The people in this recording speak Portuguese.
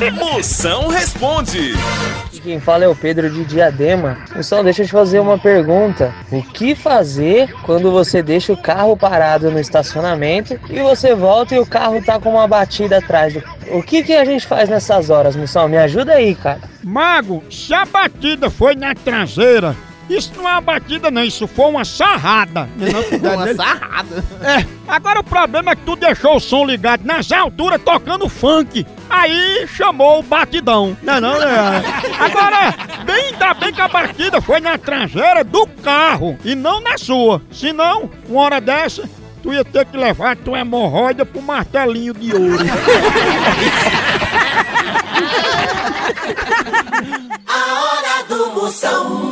Moção responde. Quem fala é o Pedro de Diadema. Moção, deixa eu te fazer uma pergunta. O que fazer quando você deixa o carro parado no estacionamento e você volta e o carro tá com uma batida atrás? Do... O que, que a gente faz nessas horas, Moção? Me ajuda aí, cara. Mago, se a batida foi na traseira, isso não é uma batida não, isso foi uma sarrada. Não é Uma dele? sarrada. É, agora o problema é que tu deixou o som ligado nas alturas tocando funk. Aí chamou o batidão. Não, é não, né? Agora, bem, ainda bem que a batida foi na traseira do carro e não na sua. Senão, uma hora dessa, tu ia ter que levar tua hemorroida pro martelinho de ouro. A hora do Moção.